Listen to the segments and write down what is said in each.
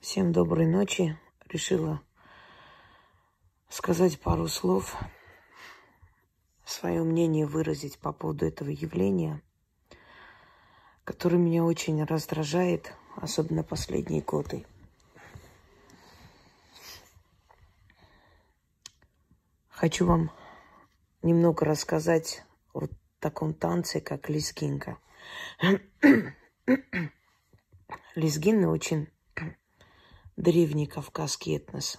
Всем доброй ночи. Решила сказать пару слов, свое мнение выразить по поводу этого явления, которое меня очень раздражает, особенно последние годы. Хочу вам немного рассказать о таком танце, как лезгинка. Лезгины очень древний кавказский этнос.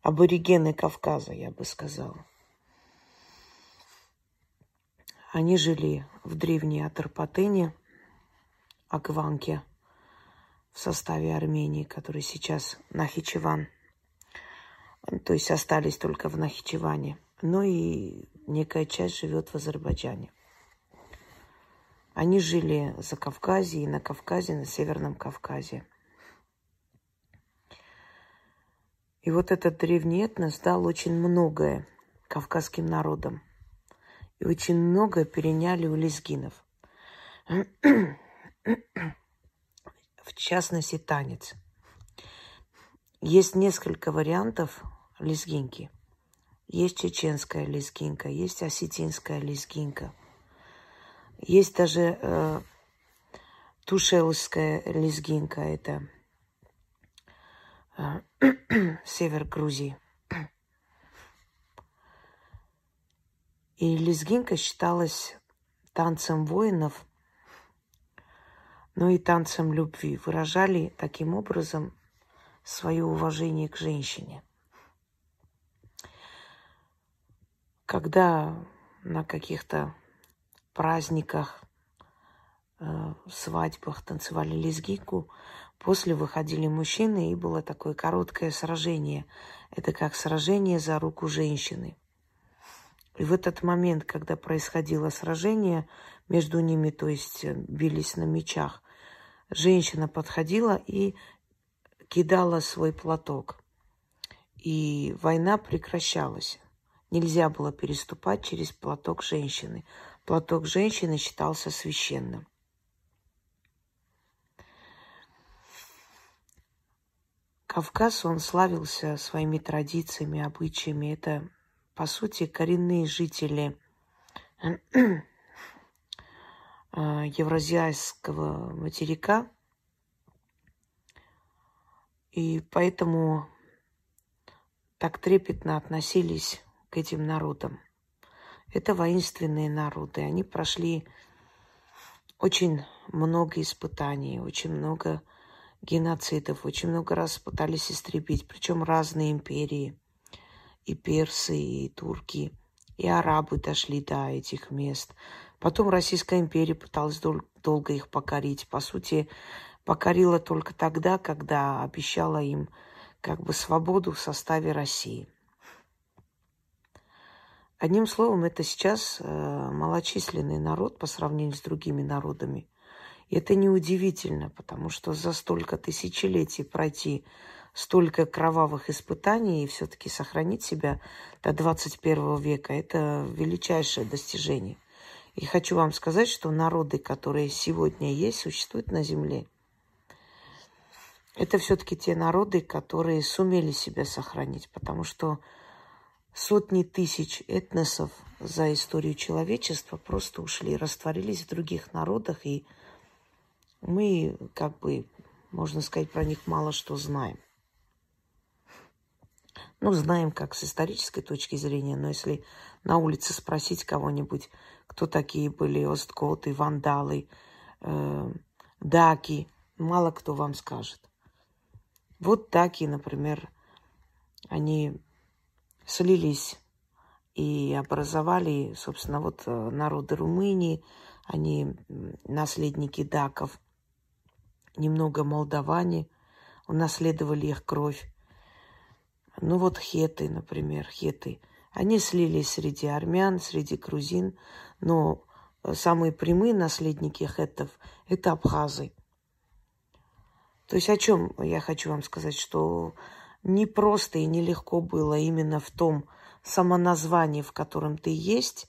Аборигены Кавказа, я бы сказала. Они жили в древней Атарпатыне, Акванке, в составе Армении, который сейчас Нахичеван. То есть остались только в Нахичеване. Ну и некая часть живет в Азербайджане. Они жили за Кавказе и на Кавказе, на Северном Кавказе – И вот этот древний этнос дал очень многое кавказским народам. И очень многое переняли у лезгинов. В частности, танец. Есть несколько вариантов лезгинки. Есть чеченская лезгинка, есть осетинская лезгинка. Есть даже э, тушелская лезгинка. Это север Грузии. И лезгинка считалась танцем воинов, но и танцем любви. Выражали таким образом свое уважение к женщине. Когда на каких-то праздниках, э, свадьбах танцевали лезгинку, После выходили мужчины, и было такое короткое сражение. Это как сражение за руку женщины. И в этот момент, когда происходило сражение между ними, то есть э, бились на мечах, женщина подходила и кидала свой платок. И война прекращалась. Нельзя было переступать через платок женщины. Платок женщины считался священным. Кавказ, он славился своими традициями, обычаями. Это, по сути, коренные жители а, евразийского материка. И поэтому так трепетно относились к этим народам. Это воинственные народы. Они прошли очень много испытаний, очень много геноцидов. Очень много раз пытались истребить, причем разные империи. И персы, и турки, и арабы дошли до этих мест. Потом Российская империя пыталась дол- долго их покорить. По сути, покорила только тогда, когда обещала им как бы свободу в составе России. Одним словом, это сейчас э, малочисленный народ по сравнению с другими народами – и это неудивительно, потому что за столько тысячелетий пройти столько кровавых испытаний и все-таки сохранить себя до 21 века – это величайшее достижение. И хочу вам сказать, что народы, которые сегодня есть, существуют на Земле, это все-таки те народы, которые сумели себя сохранить, потому что сотни тысяч этносов за историю человечества просто ушли, растворились в других народах и мы, как бы, можно сказать, про них мало что знаем. Ну, знаем как с исторической точки зрения, но если на улице спросить кого-нибудь, кто такие были остготы, вандалы, э, даки, мало кто вам скажет. Вот даки, например, они слились и образовали, собственно, вот э, народы Румынии, они наследники даков – немного молдаване, унаследовали их кровь. Ну вот хеты, например, хеты. Они слились среди армян, среди грузин, но самые прямые наследники хетов – это абхазы. То есть о чем я хочу вам сказать, что не просто и нелегко было именно в том самоназвании, в котором ты есть,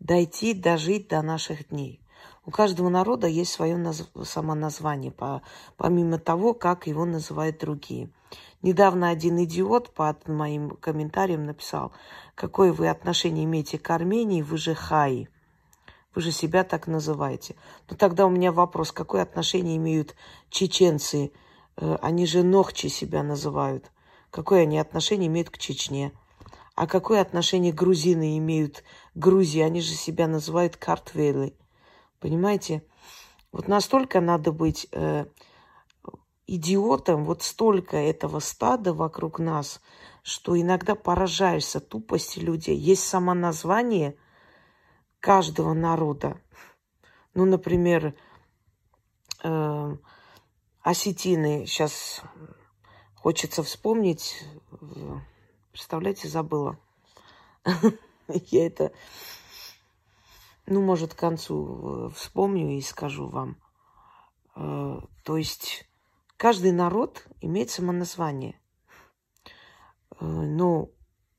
дойти, дожить до наших дней. У каждого народа есть свое наз... самоназвание, по... помимо того, как его называют другие. Недавно один идиот под моим комментарием написал, какое вы отношение имеете к Армении, вы же хаи. Вы же себя так называете. Но тогда у меня вопрос, какое отношение имеют чеченцы? Э, они же Нохчи себя называют. Какое они отношение имеют к Чечне? А какое отношение грузины имеют к Грузии? Они же себя называют картвелы. Понимаете? Вот настолько надо быть э, идиотом, вот столько этого стада вокруг нас, что иногда поражаешься тупости людей. Есть само название каждого народа. Ну, например, э, осетины. Сейчас хочется вспомнить. Представляете, забыла. Я это ну, может, к концу э, вспомню и скажу вам. Э, то есть каждый народ имеет самоназвание. Э, но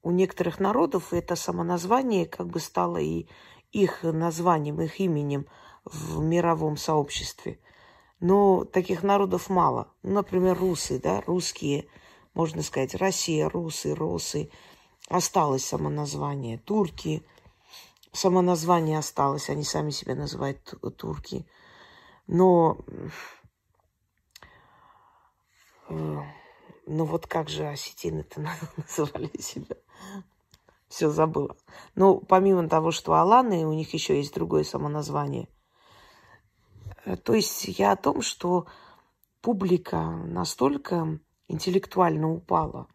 у некоторых народов это самоназвание как бы стало и их названием, их именем в мировом сообществе. Но таких народов мало. Ну, например, русы, да, русские, можно сказать, Россия, русы, росы. Осталось самоназвание. Турки – само название осталось, они сами себя называют турки. Но, э, ну вот как же осетины-то называли себя? Все забыла. Ну, помимо того, что Аланы, у них еще есть другое самоназвание. Э, то есть я о том, что публика настолько интеллектуально упала,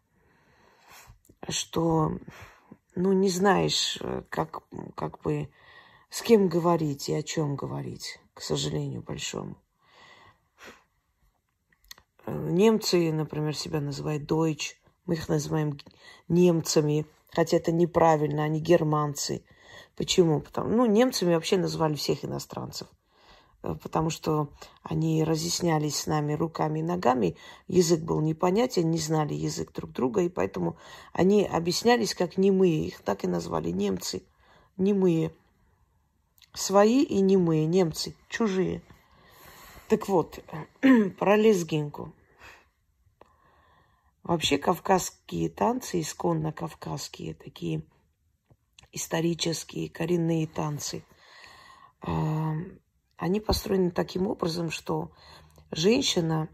что ну, не знаешь, э, как, как бы, с кем говорить и о чем говорить, к сожалению, большому. Э, немцы, например, себя называют Deutsch, мы их называем немцами, хотя это неправильно, они германцы. Почему? Потому, ну, немцами вообще называли всех иностранцев – потому что они разъяснялись с нами руками и ногами, язык был непонятен, не знали язык друг друга, и поэтому они объяснялись как немые, их так и назвали немцы, немые. Свои и немые, немцы, чужие. Так вот, про лезгинку. Вообще кавказские танцы, исконно кавказские, такие исторические, коренные танцы – они построены таким образом, что женщина,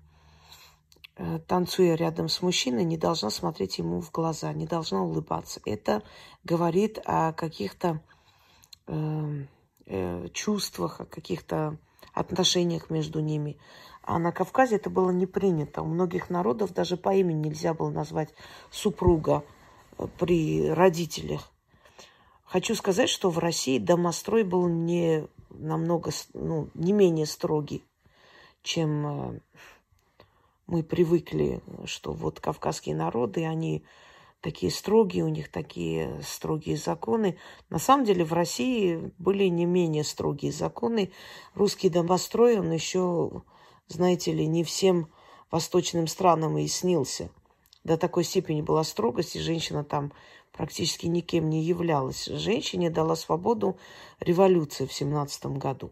э, танцуя рядом с мужчиной, не должна смотреть ему в глаза, не должна улыбаться. Это говорит о каких-то э, э, чувствах, о каких-то отношениях между ними. А на Кавказе это было не принято. У многих народов даже по имени нельзя было назвать супруга э, при родителях. Хочу сказать, что в России домострой был не намного, ну, не менее строгий, чем э, мы привыкли, что вот кавказские народы, они такие строгие, у них такие строгие законы. На самом деле в России были не менее строгие законы. Русский домострой, он еще, знаете ли, не всем восточным странам и снился. До такой степени была строгость, и женщина там практически никем не являлась. Женщине дала свободу революция в семнадцатом году.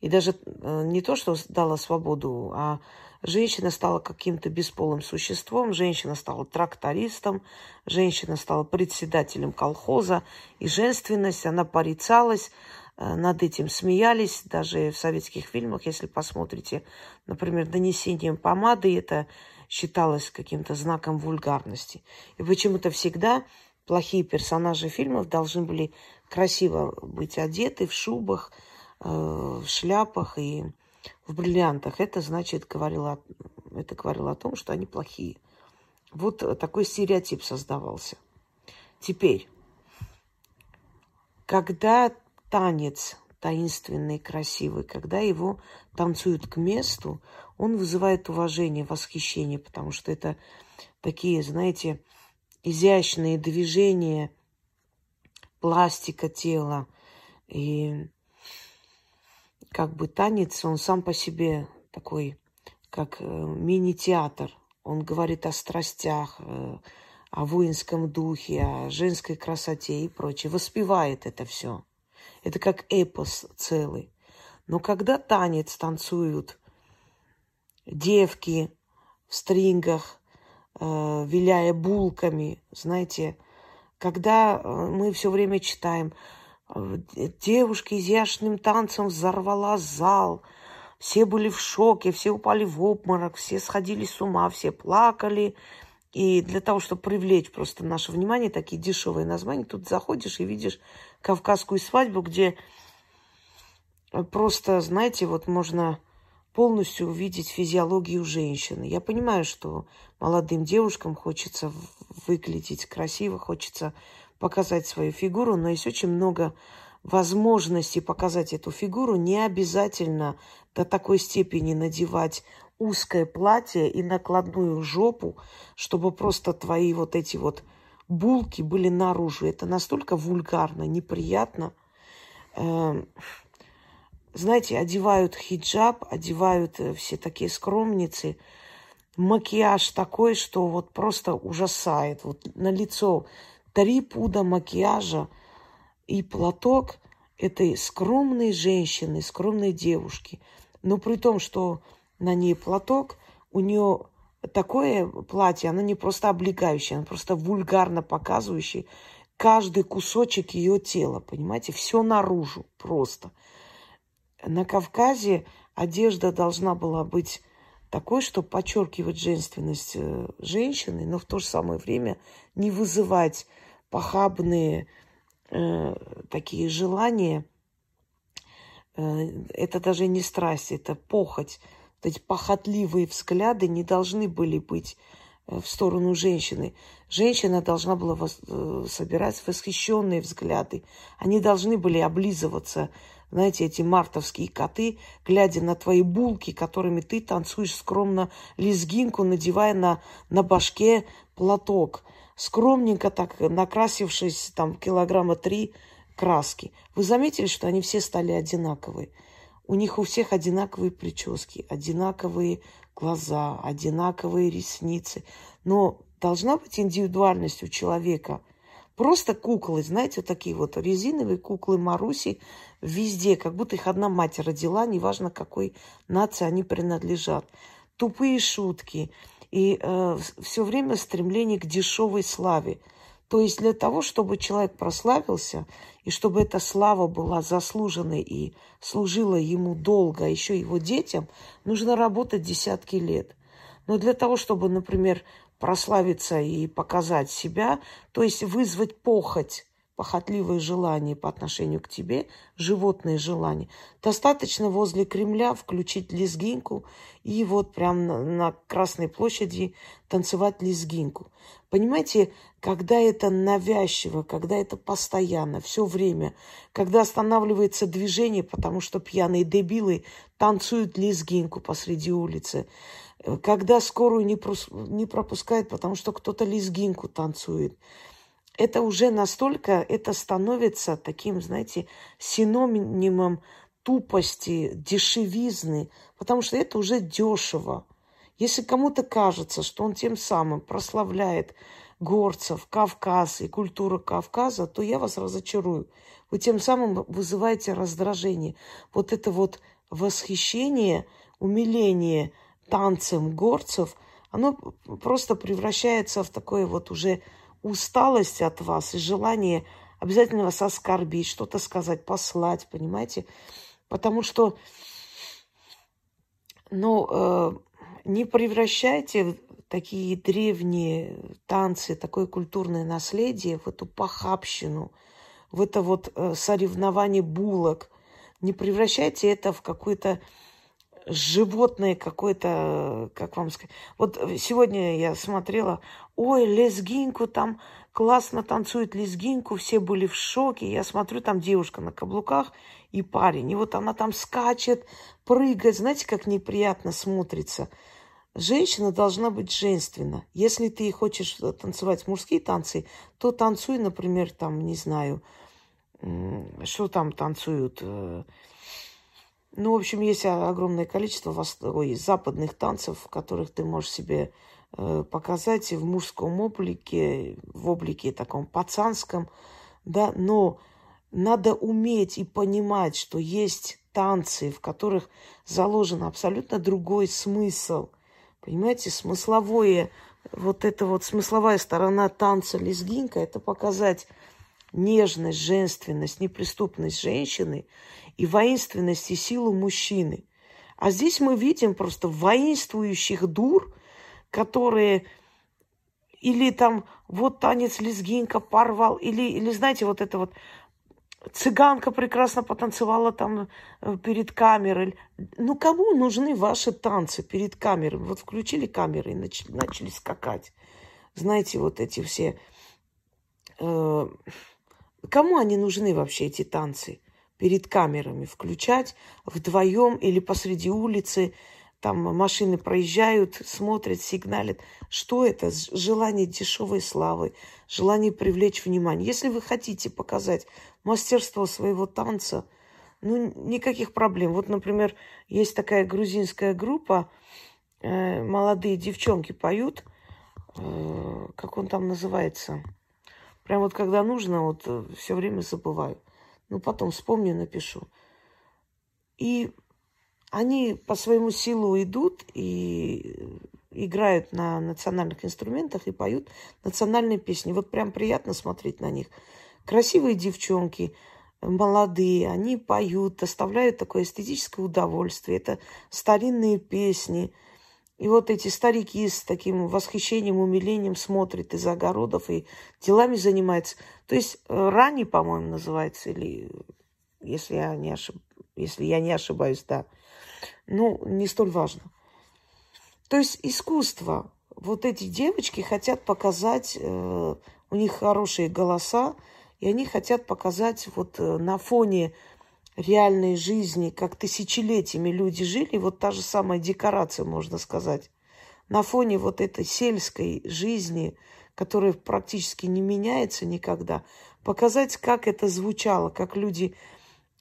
И даже э, не то, что дала свободу, а женщина стала каким-то бесполым существом, женщина стала трактористом, женщина стала председателем колхоза, и женственность, она порицалась, над этим смеялись, даже в советских фильмах, если посмотрите, например, «Донесением помады», это считалось каким-то знаком вульгарности. И почему-то всегда плохие персонажи фильмов должны были красиво быть одеты в шубах, э, в шляпах и в бриллиантах. Это значит, говорило, это говорило о том, что они плохие. Вот такой стереотип создавался. Теперь, когда танец таинственный, красивый, когда его танцуют к месту, он вызывает уважение, восхищение, потому что это такие, знаете, изящные движения, пластика тела. И как бы танец, он сам по себе такой, как э, мини-театр. Он говорит о страстях, э, о воинском духе, о женской красоте и прочее. Воспевает это все. Это как эпос целый. Но когда танец танцуют девки в стрингах, э, виляя булками, знаете, когда э, мы все время читаем, э, девушки изящным танцем взорвала зал, все были в шоке, все упали в обморок, все сходили с ума, все плакали. И для того, чтобы привлечь просто наше внимание, такие дешевые названия, тут заходишь и видишь кавказскую свадьбу, где просто, знаете, вот можно полностью увидеть физиологию женщины. Я понимаю, что молодым девушкам хочется выглядеть красиво, хочется показать свою фигуру, но есть очень много возможностей показать эту фигуру. Не обязательно до такой степени надевать узкое платье и накладную жопу, чтобы просто твои вот эти вот булки были наружу. Это настолько вульгарно, неприятно. Эм, знаете, одевают хиджаб, одевают э, все такие скромницы. Макияж такой, что вот просто ужасает. Вот на лицо три пуда макияжа и платок этой скромной женщины, скромной девушки. Но при том, что на ней платок, у нее такое платье, оно не просто облегающее, оно просто вульгарно показывающее каждый кусочек ее тела, понимаете, все наружу просто – на Кавказе одежда должна была быть такой, чтобы подчеркивать женственность э, женщины, но в то же самое время не вызывать похабные э, такие желания. Э, это даже не страсть, это похоть. Эти похотливые взгляды не должны были быть э, в сторону женщины. Женщина должна была вос, э, собирать восхищенные взгляды. Они должны были облизываться знаете, эти мартовские коты, глядя на твои булки, которыми ты танцуешь скромно лезгинку, надевая на, на башке платок. Скромненько так, накрасившись там килограмма три краски. Вы заметили, что они все стали одинаковые? У них у всех одинаковые прически, одинаковые глаза, одинаковые ресницы. Но должна быть индивидуальность у человека – Просто куклы, знаете, вот такие вот резиновые куклы Маруси везде, как будто их одна мать родила, неважно какой нации они принадлежат. Тупые шутки и э, все время стремление к дешевой славе. То есть для того, чтобы человек прославился, и чтобы эта слава была заслуженной и служила ему долго, а еще его детям, нужно работать десятки лет. Но для того, чтобы, например, прославиться и показать себя, то есть вызвать похоть, похотливые желания по отношению к тебе, животные желания. Достаточно возле Кремля включить лезгинку и вот прям на, на Красной площади танцевать лезгинку. Понимаете, когда это навязчиво, когда это постоянно, все время, когда останавливается движение, потому что пьяные дебилы танцуют лезгинку посреди улицы, когда скорую не, не пропускают, потому что кто-то лезгинку танцует. Это уже настолько, это становится таким, знаете, синонимом тупости, дешевизны, потому что это уже дешево. Если кому-то кажется, что он тем самым прославляет горцев, Кавказ и культуру Кавказа, то я вас разочарую. Вы тем самым вызываете раздражение. Вот это вот восхищение, умиление – танцем горцев, оно просто превращается в такое вот уже усталость от вас и желание обязательно вас оскорбить, что-то сказать, послать, понимаете? Потому что, ну, э, не превращайте такие древние танцы, такое культурное наследие в эту похабщину, в это вот э, соревнование булок. Не превращайте это в какой-то животное какое-то, как вам сказать. Вот сегодня я смотрела, ой, лезгинку там классно танцует лезгинку, все были в шоке. Я смотрю, там девушка на каблуках и парень. И вот она там скачет, прыгает. Знаете, как неприятно смотрится. Женщина должна быть женственна. Если ты хочешь танцевать мужские танцы, то танцуй, например, там, не знаю, что там танцуют, э, ну, в общем, есть огромное количество ой, западных танцев, которых ты можешь себе э, показать в мужском облике, в облике таком пацанском, да, но надо уметь и понимать, что есть танцы, в которых заложен абсолютно другой смысл. Понимаете, смысловое, вот эта вот смысловая сторона танца лезгинка, это показать нежность, женственность, неприступность женщины и воинственность и силу мужчины. А здесь мы видим просто воинствующих дур, которые или там вот танец лезгинка порвал, или, или знаете, вот это вот цыганка прекрасно потанцевала там э, перед камерой. Ну, кому нужны ваши танцы перед камерой? Вот включили камеры и начали, начали скакать. Знаете, вот эти все... Э, кому они нужны вообще, эти танцы? Перед камерами включать вдвоем или посреди улицы – там машины проезжают, смотрят, сигналят. Что это? Желание дешевой славы, желание привлечь внимание. Если вы хотите показать мастерство своего танца, ну, никаких проблем. Вот, например, есть такая грузинская группа, э, молодые девчонки поют, э, как он там называется. Прям вот когда нужно, вот э, все время забываю. Ну, потом вспомню, напишу. И они по своему силу идут и играют на национальных инструментах и поют национальные песни. Вот прям приятно смотреть на них. Красивые девчонки, молодые, они поют, доставляют такое эстетическое удовольствие. Это старинные песни. И вот эти старики с таким восхищением, умилением смотрят из огородов и делами занимаются. То есть э, рани, по-моему, называется, или если я не, ошиб... если я не ошибаюсь, да ну, не столь важно. То есть искусство. Вот эти девочки хотят показать, э, у них хорошие голоса, и они хотят показать вот э, на фоне реальной жизни, как тысячелетиями люди жили, вот та же самая декорация, можно сказать. На фоне вот этой сельской жизни, которая практически не меняется никогда, показать, как это звучало, как люди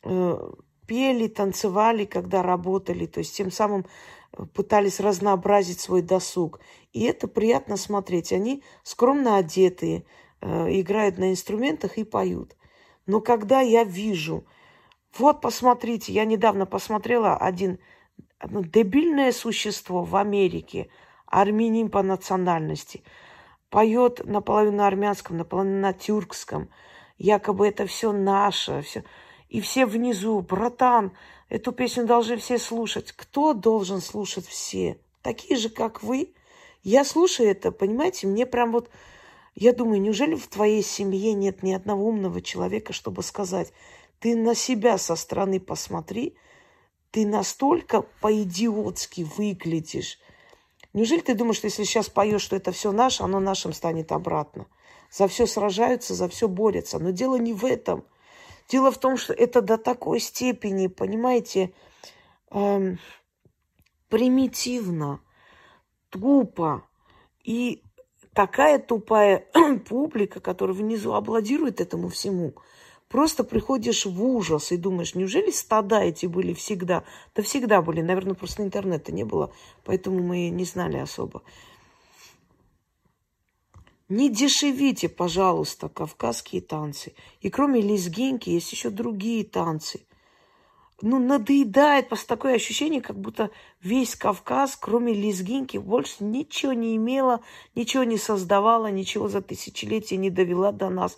э, пели, танцевали, когда работали, то есть тем самым э, пытались разнообразить свой досуг. И это приятно смотреть. Они скромно одетые, э, играют на инструментах и поют. Но когда я вижу, вот посмотрите, я недавно посмотрела один одно дебильное существо в Америке, армянин по национальности, поет наполовину на армянском, наполовину на тюркском. Якобы это все наше, все. И все внизу, братан, эту песню должны все слушать. Кто должен слушать все? Такие же, как вы. Я слушаю это, понимаете, мне прям вот... Я думаю, неужели в твоей семье нет ни одного умного человека, чтобы сказать, ты на себя со стороны посмотри, ты настолько по-идиотски выглядишь. Неужели ты думаешь, что если сейчас поешь, что это все наше, оно нашим станет обратно? За все сражаются, за все борются. Но дело не в этом. Дело в том, что это до такой степени, понимаете, эм, примитивно, тупо. И такая тупая публика, которая внизу аплодирует этому всему, просто приходишь в ужас и думаешь, неужели стада эти были всегда? Да всегда были, наверное, просто интернета не было, поэтому мы не знали особо. Не дешевите, пожалуйста, кавказские танцы. И кроме лезгинки есть еще другие танцы. Ну, надоедает просто такое ощущение, как будто весь Кавказ, кроме лезгинки, больше ничего не имела, ничего не создавала, ничего за тысячелетия не довела до нас.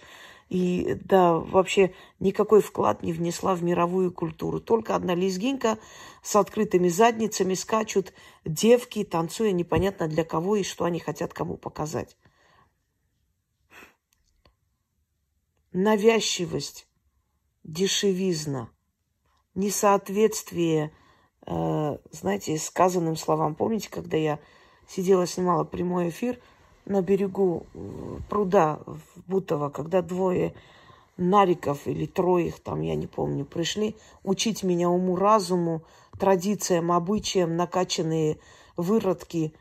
И да, вообще никакой вклад не внесла в мировую культуру. Только одна лезгинка с открытыми задницами скачут девки, танцуя непонятно для кого и что они хотят кому показать. навязчивость, дешевизна, несоответствие, э, знаете, сказанным словам. Помните, когда я сидела, снимала прямой эфир на берегу э, пруда в Бутово, когда двое нариков или трое их там, я не помню, пришли учить меня уму-разуму, традициям, обычаям, накачанные выродки,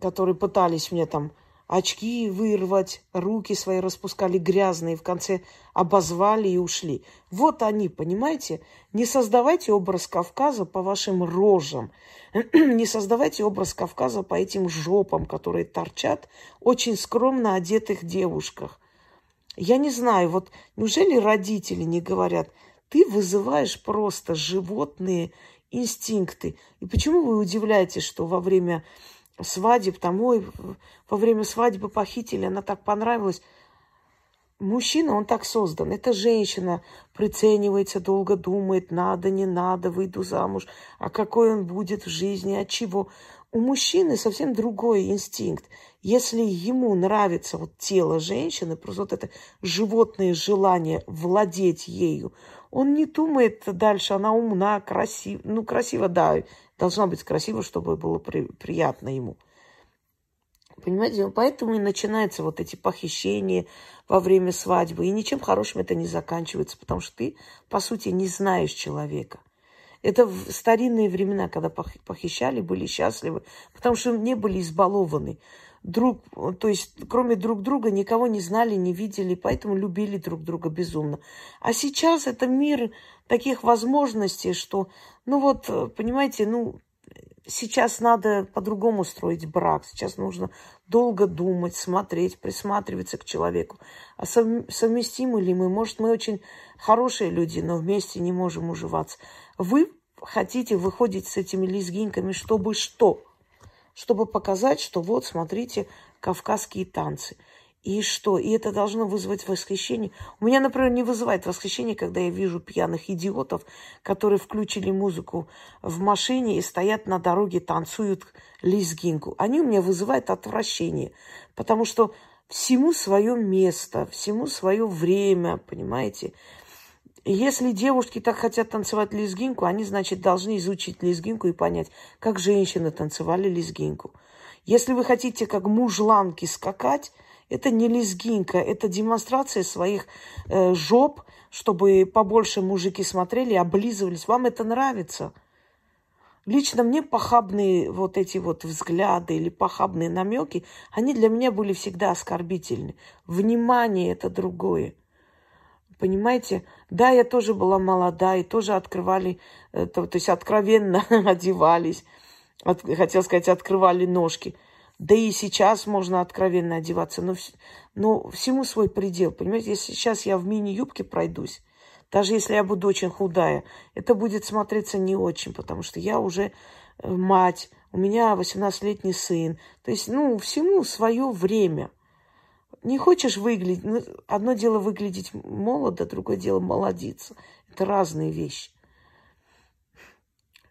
которые пытались мне там очки вырвать, руки свои распускали грязные, в конце обозвали и ушли. Вот они, понимаете? Не создавайте образ Кавказа по вашим рожам. Не создавайте образ Кавказа по этим жопам, которые торчат очень скромно одетых девушках. Я не знаю, вот неужели родители не говорят, ты вызываешь просто животные инстинкты. И почему вы удивляетесь, что во время свадеб, там, ой, во время свадьбы похитили, она так понравилась. Мужчина, он так создан. Эта женщина приценивается, долго думает, надо, не надо, выйду замуж, а какой он будет в жизни, от чего. У мужчины совсем другой инстинкт. Если ему нравится вот тело женщины, просто вот это животное желание владеть ею, он не думает дальше, она умна, красива. Ну, красиво, да, должна быть красиво, чтобы было при, приятно ему. Понимаете, поэтому и начинаются вот эти похищения во время свадьбы. И ничем хорошим это не заканчивается, потому что ты, по сути, не знаешь человека. Это в старинные времена, когда похищали, были счастливы, потому что не были избалованы. Друг, то есть, кроме друг друга, никого не знали, не видели, поэтому любили друг друга безумно. А сейчас это мир таких возможностей, что, ну вот, понимаете, ну, сейчас надо по-другому строить брак. Сейчас нужно долго думать, смотреть, присматриваться к человеку. А совместимы ли мы? Может, мы очень хорошие люди, но вместе не можем уживаться. Вы хотите выходить с этими лезгинками, чтобы что? Чтобы показать, что вот, смотрите, кавказские танцы – и что? И это должно вызвать восхищение. У меня, например, не вызывает восхищение, когда я вижу пьяных идиотов, которые включили музыку в машине и стоят на дороге, танцуют лезгинку. Они у меня вызывают отвращение, потому что всему свое место, всему свое время, понимаете? Если девушки так хотят танцевать лезгинку, они, значит, должны изучить лезгинку и понять, как женщины танцевали лезгинку. Если вы хотите как мужланки скакать, это не лезгинка, это демонстрация своих э, жоп, чтобы побольше мужики смотрели, облизывались. Вам это нравится? Лично мне похабные вот эти вот взгляды или похабные намеки, они для меня были всегда оскорбительны. Внимание – это другое. Понимаете? Да, я тоже была молода и тоже открывали, э, то, то есть откровенно одевались. От, хотел сказать, открывали ножки – да и сейчас можно откровенно одеваться, но, но всему свой предел. Понимаете, если сейчас я в мини-юбке пройдусь, даже если я буду очень худая, это будет смотреться не очень, потому что я уже э, мать, у меня 18-летний сын. То есть, ну, всему свое время. Не хочешь выглядеть, ну, одно дело выглядеть молодо, другое дело молодиться. Это разные вещи.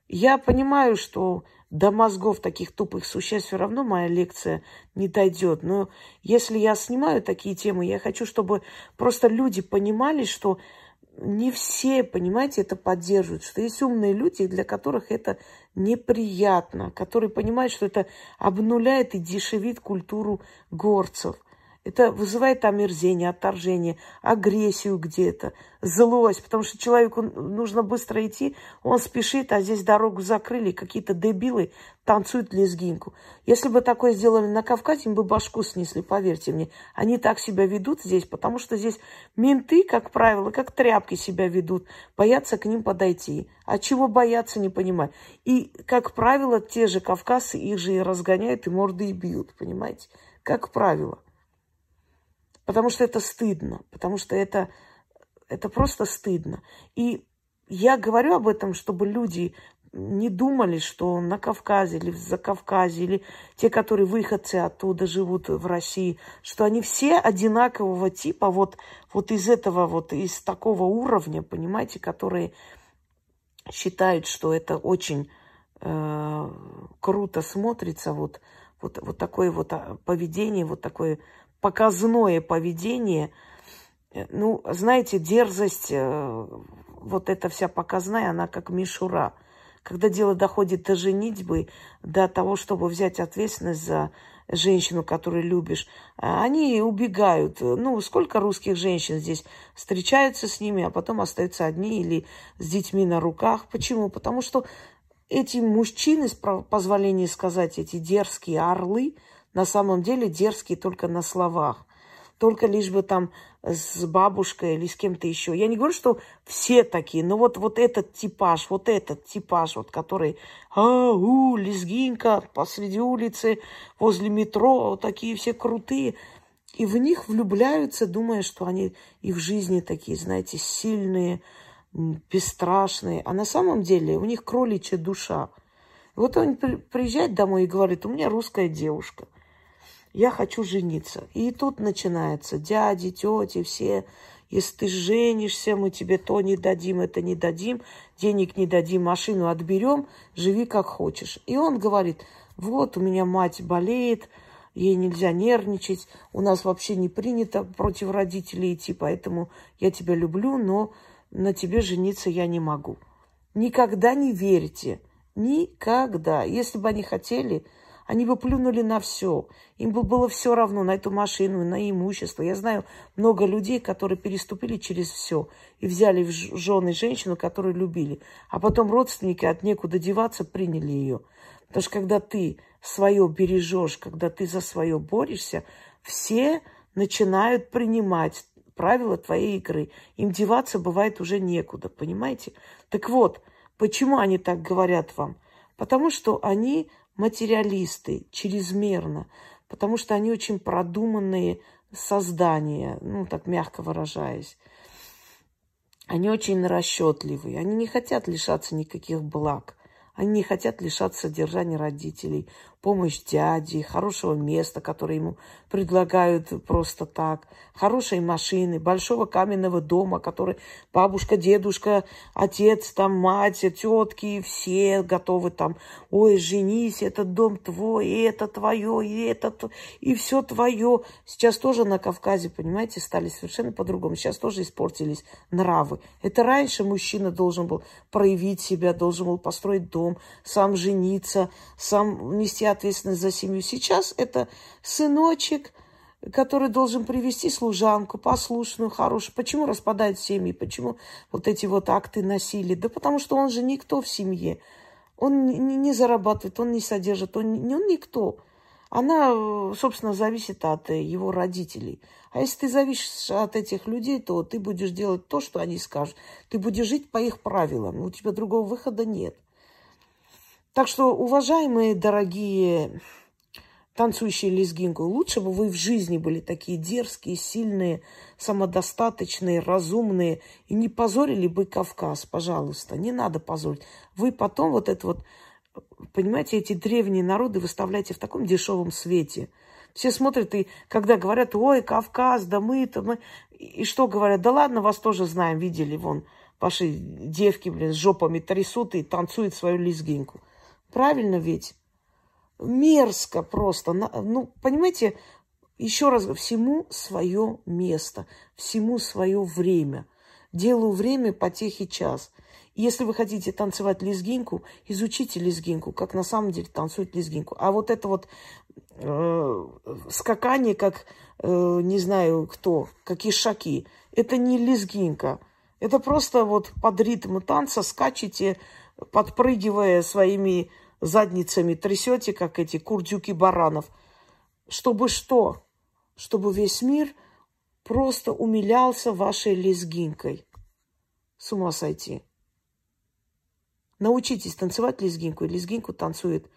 Я понимаю, что до мозгов таких тупых существ все равно моя лекция не дойдет. Но если я снимаю такие темы, я хочу, чтобы просто люди понимали, что не все, понимаете, это поддерживают, что есть умные люди, для которых это неприятно, которые понимают, что это обнуляет и дешевит культуру горцев – это вызывает омерзение, отторжение, агрессию где-то, злость, потому что человеку нужно быстро идти, он спешит, а здесь дорогу закрыли, какие-то дебилы танцуют лезгинку. Если бы такое сделали на Кавказе, им бы башку снесли, поверьте мне. Они так себя ведут здесь, потому что здесь менты, как правило, как тряпки себя ведут, боятся к ним подойти. А чего бояться, не понимаю. И, как правило, те же кавказцы их же и разгоняют, и морды и бьют, понимаете? Как правило. Потому что это стыдно, потому что это, это просто стыдно. И я говорю об этом, чтобы люди не думали, что на Кавказе или за Кавказе, или те, которые выходцы оттуда живут в России, что они все одинакового типа, вот, вот из этого, вот из такого уровня, понимаете, которые считают, что это очень э, круто смотрится, вот, вот, вот такое вот а, поведение, вот такое показное поведение, э, ну, знаете, дерзость, э, вот эта вся показная, она как мишура. Когда дело доходит до женитьбы, до того, чтобы взять ответственность за женщину, которую любишь, они убегают. Ну, сколько русских женщин здесь встречаются с ними, а потом остаются одни или с детьми на руках. Почему? Потому что эти мужчины, с позволения сказать, эти дерзкие орлы – на самом деле дерзкие только на словах. Только лишь бы там с бабушкой или с кем-то еще. Я не говорю, что все такие, но вот, вот этот типаж, вот этот типаж, вот который, а, лезгинка посреди улицы, возле метро, вот такие все крутые. И в них влюбляются, думая, что они их жизни такие, знаете, сильные, бесстрашные. А на самом деле у них кроличья душа. Вот он приезжает домой и говорит, у меня русская девушка. Я хочу жениться. И тут начинается дяди, тети, все. Если ты женишься, мы тебе то не дадим, это не дадим, денег не дадим, машину отберем, живи как хочешь. И он говорит, вот у меня мать болеет, ей нельзя нервничать, у нас вообще не принято против родителей идти, поэтому я тебя люблю, но на тебе жениться я не могу. Никогда не верьте, никогда. Если бы они хотели, они бы плюнули на все. Им бы было все равно на эту машину, на имущество. Я знаю много людей, которые переступили через все и взяли в жены женщину, которую любили. А потом родственники от некуда деваться приняли ее. Потому что когда ты свое бережешь, когда ты за свое борешься, все начинают принимать правила твоей игры. Им деваться бывает уже некуда, понимаете? Так вот, почему они так говорят вам? Потому что они материалисты, чрезмерно, потому что они очень продуманные создания, ну, так мягко выражаясь. Они очень расчетливые, они не хотят лишаться никаких благ. Они не хотят лишаться содержания родителей, помощь дяди, хорошего места, которое ему предлагают просто так, хорошей машины, большого каменного дома, который бабушка, дедушка, отец, там, мать, тетки, все готовы там, ой, женись, этот дом твой, и это твое, и это, и все твое. Сейчас тоже на Кавказе, понимаете, стали совершенно по-другому. Сейчас тоже испортились нравы. Это раньше мужчина должен был проявить себя, должен был построить дом, сам жениться, сам нести ответственность за семью. Сейчас это сыночек, который должен привести служанку, послушную, хорошую. Почему распадают семьи? Почему вот эти вот акты насилия? Да потому что он же никто в семье. Он не, не зарабатывает, он не содержит, он, он никто. Она, собственно, зависит от его родителей. А если ты зависишь от этих людей, то ты будешь делать то, что они скажут. Ты будешь жить по их правилам. У тебя другого выхода нет. Так что, уважаемые, дорогие танцующие лезгинку, лучше бы вы в жизни были такие дерзкие, сильные, самодостаточные, разумные и не позорили бы Кавказ, пожалуйста. Не надо позорить. Вы потом вот это вот, понимаете, эти древние народы выставляете в таком дешевом свете. Все смотрят и когда говорят, ой, Кавказ, да мы-то, мы... И что говорят, да ладно, вас тоже знаем, видели, вон, ваши девки, блин, с жопами трясут и танцуют свою лезгинку. Правильно ведь? Мерзко просто. Ну, понимаете, еще раз, всему свое место, всему свое время. Делаю время потехи час. Если вы хотите танцевать лезгинку, изучите лезгинку, как на самом деле танцует лезгинку. А вот это вот э, скакание, как э, не знаю кто, какие шаки, это не лезгинка. Это просто вот под ритм танца скачете подпрыгивая своими задницами, трясете, как эти курдюки баранов. Чтобы что? Чтобы весь мир просто умилялся вашей лезгинкой. С ума сойти. Научитесь танцевать лезгинку. Лезгинку танцует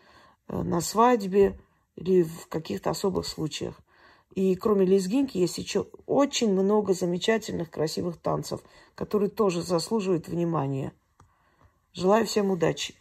э, на свадьбе или в каких-то особых случаях. И кроме лезгинки есть еще очень много замечательных, красивых танцев, которые тоже заслуживают внимания. Желаю всем удачи.